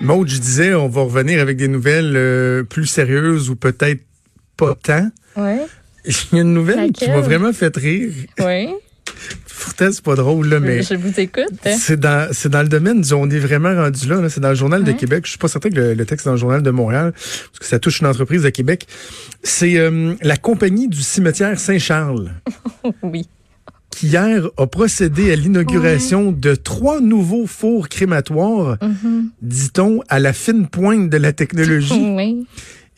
Maud, je disais, on va revenir avec des nouvelles euh, plus sérieuses ou peut-être pas tant. Oui. Il y a une nouvelle qui m'a vraiment fait rire. Oui. Pourtant, c'est pas drôle, là, mais Je vous écoute. c'est dans, c'est dans le domaine du on est vraiment rendu là. là. C'est dans le Journal de Ouais. Québec. Je suis pas certain que le, le texte est dans le Journal de Montréal, parce que ça touche une entreprise de Québec. C'est euh, la compagnie du cimetière Saint-Charles. Oui. Qui hier a procédé à l'inauguration de trois nouveaux fours crématoires, Mhm. dit-on, à la fine pointe de la technologie. Oui.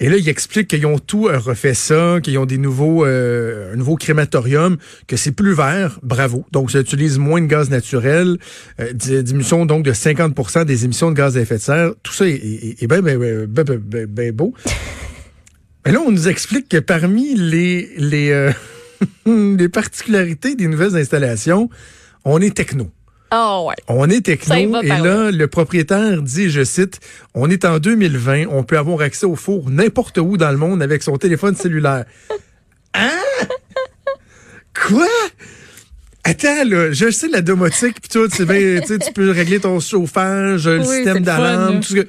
Et là, il explique qu'ils ont tout euh, refait ça, qu'ils ont des nouveaux, euh, un nouveau crématorium, que c'est plus vert. Bravo. Donc, ça utilise moins de gaz naturel, euh, di- diminution donc de 50% des émissions de gaz à effet de serre. Tout ça est, est, est bien ben, ben, ben beau. Mais là, on nous explique que parmi les, les, euh, les particularités des nouvelles installations, on est techno. Ah ouais. On est techno et là, le propriétaire dit, je cite, on est en 2020, on peut avoir accès au four n'importe où dans le monde avec son téléphone cellulaire. Hein? Quoi? Attends, là, je sais la domotique pis tout, c'est bien, tu sais, tu peux régler ton chauffage, le Oui, système d'alarme, tout ce que...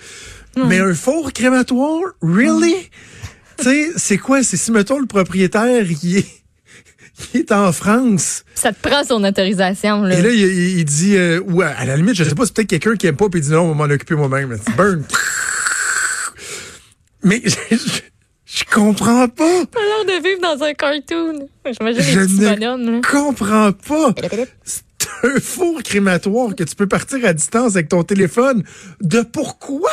Mais un four crématoire? Really? tu sais, c'est quoi? C'est si, mettons, le propriétaire, il est, il est en France. Ça te prend son autorisation, là. Et là, il, dit, euh, ou à, la limite, je sais pas, c'est peut-être quelqu'un qui aime pas, puis il dit non, on va m'en occuper moi-même. burn. Mais je, je, je comprends pas. T'as l'air de vivre dans un cartoon. J'imagine Je les petits ne bonhommes, là. comprends pas. C'est un four crématoire que tu peux partir à distance avec ton téléphone. De pourquoi?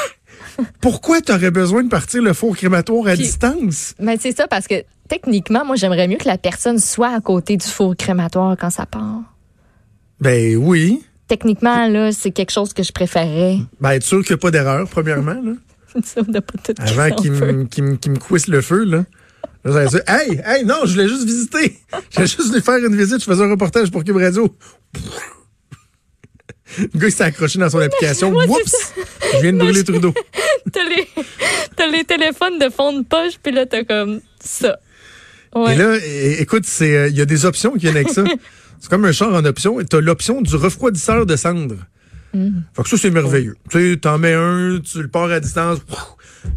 Pourquoi tu aurais besoin de partir le four crématoire à Puis- distance? Mais c'est ça, parce que techniquement, moi, j'aimerais mieux que la personne soit à côté du four crématoire quand ça part. Ben oui. Techniquement, là, c'est quelque chose que je préférerais. Ben être sûr qu'il n'y a pas d'erreur, premièrement. Là. De pas tout Avant qu'il me, couisse le feu, là. Là, dire, hey, hey, non, je voulais juste visiter. Je voulais juste lui faire une visite. Je faisais un reportage pour Cube Radio. Le gars, il s'est accroché dans son application. Moi, Oups! Je viens de brûler Trudeau. T'as les, t'as les téléphones de fond de poche, puis là, t'as comme ça. Ouais. Et là, écoute, c'est, euh, il y a des options qui viennent avec ça. C'est comme un char en option. Tu as l'option du refroidisseur de cendres. Mm. Fait que ça, c'est merveilleux. Tu sais, t'en mets un, tu le pars à distance.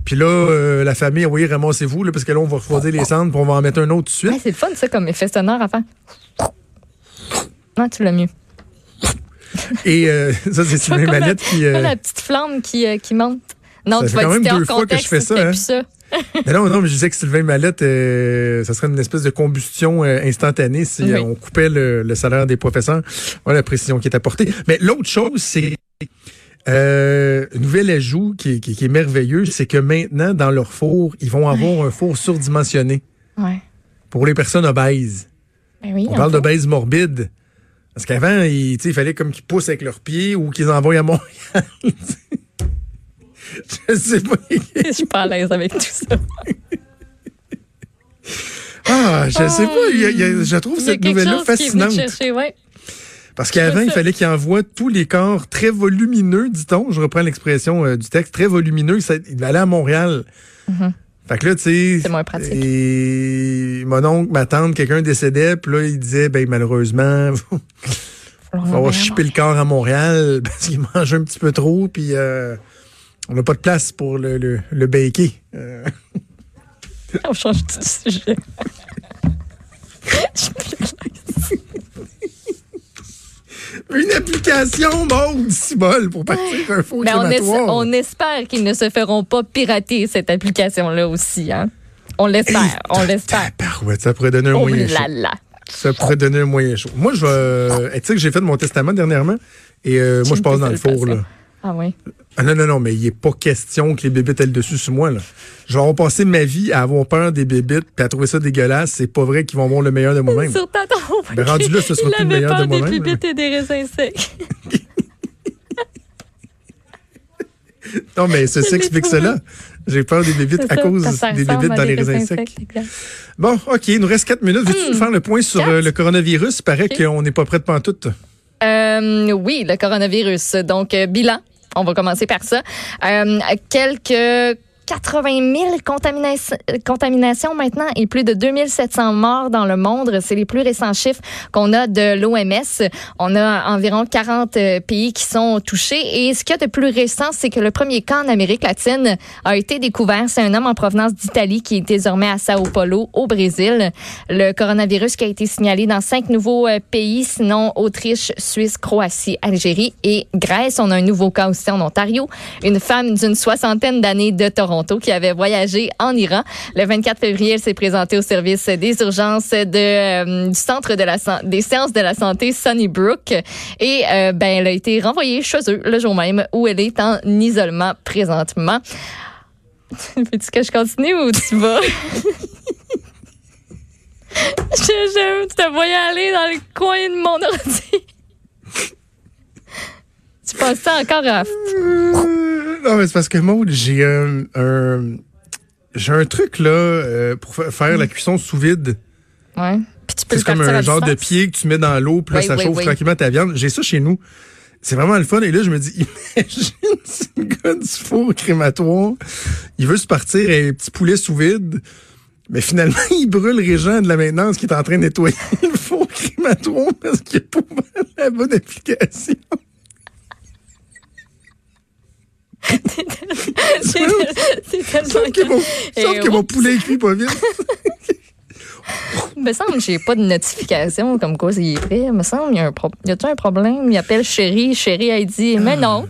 Puis là, euh, la famille, oui, ramassez-vous, là, parce que là, on va refroidir les cendres, puis on va en mettre un autre tout de suite. Ouais, c'est le fun, ça, comme effet sonore à faire. Non, tu l'as mieux. Et euh, ça, c'est une comme manette qui. Euh, la petite flamme qui, euh, qui monte. Non, Ça tu vas quand même deux fois que je fais ça, hein. ça. Mais non, non, mais je disais que Sylvain Mallette, euh, ça serait une espèce de combustion euh, instantanée si Oui. euh, on coupait le, le salaire des professeurs. Voilà la précision qui est apportée. Mais l'autre chose, c'est euh, nouvel ajout qui, est- qui- qui est merveilleux, c'est que maintenant, dans leur four, ils vont avoir un four surdimensionné Ouais. pour les personnes obèses. Ben oui, On parle d'obèses morbides. Parce qu'avant, il, il fallait comme qu'ils poussent avec leurs pieds ou qu'ils envoient à Montréal. Je sais pas. Je suis pas à l'aise avec tout ça. Ah, je sais pas. il y a- il y a- je trouve cette nouvelle-là chose qui est fascinante. chercher, ouais. Parce qu'avant, il fallait qu'il envoie tous les corps très volumineux, dit-on. Je reprends l'expression euh, du texte, très volumineux. Ça, il allait à Montréal. Fait que là, tu sais. C'est moins pratique. Et mon oncle, ma tante, quelqu'un décédait, puis là, il disait, ben malheureusement, il va avoir chipé le corps à Montréal parce qu'il mange un petit peu trop, puis euh, on n'a pas de place pour le, le, le baker. Euh, On change de sujet. Une application, bon, si bol, pour partir un faux Ben, on, es- on espère qu'ils ne se feront pas pirater cette application-là aussi. Hein? On l'espère, on l'espère. Ça pourrait donner un Oh moyen chaud. là là. Ça pourrait donner un moyen chaud. Moi, je vais. Tu sais que j'ai fait mon testament dernièrement et euh, moi, je passe dans le four, là. Ah oui? Ah non, non, non, mais il n'est pas question que les bébites aient le dessus sur moi, là. Je vais avoir passé ma vie à avoir peur des bébites puis à trouver ça dégueulasse. C'est pas vrai qu'ils vont avoir le meilleur de moi-même. Sur ta tombe. Ben, rendu là, ce sera plus le meilleur de des moi-même, bibites et des raisins secs. Non, mais ceci explique cela. J'ai peur des bébites à cause des bébites dans les raisins secs. Bon, OK, il nous reste quatre minutes. Veux-tu nous faire le point sur Quatre? euh, le coronavirus? Il paraît qu'on n'est pas prêt de pantoute. Euh, oui, le coronavirus. Donc, euh, bilan. On va commencer par ça. Euh, quelques 80 000 contaminations, contaminations maintenant et plus de 2700 morts dans le monde. C'est les plus récents chiffres qu'on a de l'OMS. On a environ 40 euh, pays qui sont touchés. Et ce qu'il y a de plus récent, c'est que le premier cas en Amérique latine a été découvert. C'est un homme en provenance d'Italie qui est désormais à Sao Paulo, au Brésil. Le coronavirus qui a été signalé dans cinq nouveaux euh, pays, sinon Autriche, Suisse, Croatie, Algérie et Grèce. On a un nouveau cas aussi en Ontario. Une femme d'une soixantaine d'années de Toronto qui avait voyagé en Iran. Le 24 février, elle s'est présentée au service des urgences euh, du centre des sciences de la santé Sunnybrook et euh, ben, elle a été renvoyée chez eux le jour même où elle est en isolement présentement. Veux-tu que je continue ou tu vas? je, je, te voyais aller dans le coin de mon ordi. tu penses ça encore à... non, mais c'est parce que moi, j'ai un, un j'ai un truc là euh, pour faire la cuisson sous vide. Ouais. C'est comme un genre de pied que tu mets dans l'eau, puis là, ça chauffe tranquillement ta viande. J'ai ça chez nous. C'est vraiment le fun. Et là, je me dis, imagine si le gars du four crématoire, il veut se partir un petit poulet sous vide, mais finalement, il brûle Régent de la maintenance qui est en train de nettoyer le four crématoire parce qu'il a pas la bonne application. C'est tellement... Sauf que mon, sauf que mon poulet cuit pas vite. Il me semble que j'ai pas de notification comme quoi il est prêt. Il me semble qu'il y a un, pro y a un problème? Il appelle chérie, chérie a dit, mais non.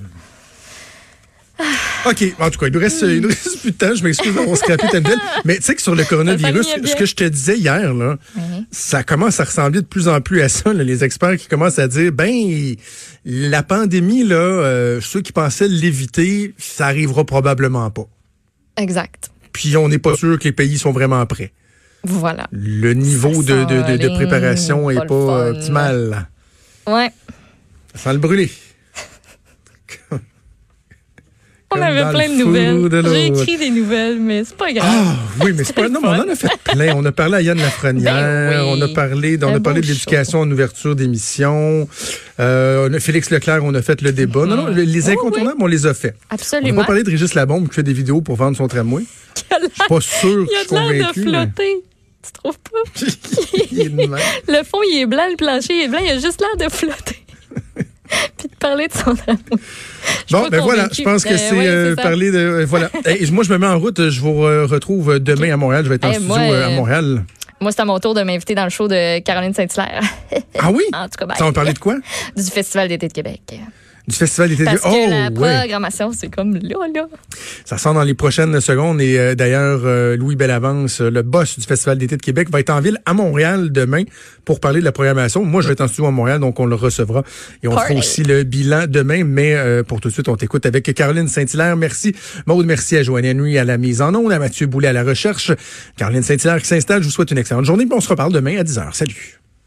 OK. En tout cas, il nous reste, il nous reste plus de temps. Je m'excuse d'avoir scrappé ta belle. Mais tu sais que sur le coronavirus, ce que je te disais hier, là, ça commence à ressembler de plus en plus à ça. Là, les experts qui commencent à dire, ben, la pandémie, là, euh, ceux qui pensaient l'éviter, ça arrivera probablement pas. Exact. Puis on n'est pas sûr que les pays sont vraiment prêts. Voilà. Le niveau de, de, de, préparation est pas, optimal. Ouais. Ça sent le brûler. On avait plein de nouvelles. J'ai écrit des nouvelles, mais c'est pas grave. Ah, oui, mais c'est pas. Non, mais on en a fait plein. On a parlé à Yann Lafrenière. Ben on a parlé, on a parlé de l'éducation en ouverture d'émission. Euh, a Félix Leclerc, on a fait le débat. Non, non, les incontournables, on les a fait. Absolument. On n'a pas parlé de Régis Labombe qui fait des vidéos pour vendre son tramway. Je suis pas sûr que je suis convaincu. de flotter. Tu trouves pas? le fond, il est blanc, le plancher il est blanc, il a juste l'air de flotter. Puis de parler de son amour. Bon, ben voilà, je pense que ben c'est euh, parler de. Euh, voilà. Moi, je me mets en route. Je vous retrouve demain à Montréal. Je vais être en studio à Montréal. Moi, c'est à mon tour de m'inviter dans le show de Caroline Saint-Hilaire. ah oui? En tout cas, ben, Ça va parler de quoi? Du Festival d'été de Québec du Festival d'été Parce que oh, la programmation, c'est comme là, là. Ça sort dans les prochaines secondes. Et euh, d'ailleurs, euh, Louis Bellavance, le boss du Festival d'été de Québec, va être en ville à Montréal demain pour parler de la programmation. Moi, je vais être en studio à Montréal, donc on le recevra. Et on fera aussi le bilan demain. Mais euh, pour tout de suite, on t'écoute avec Caroline Saint-Hilaire. Merci. Maude, merci à Joanne Henry à la mise en onde, à Mathieu Boulet à la recherche. Caroline Saint-Hilaire qui s'installe. Je vous souhaite une excellente journée. On se reparle demain à 10h. Salut.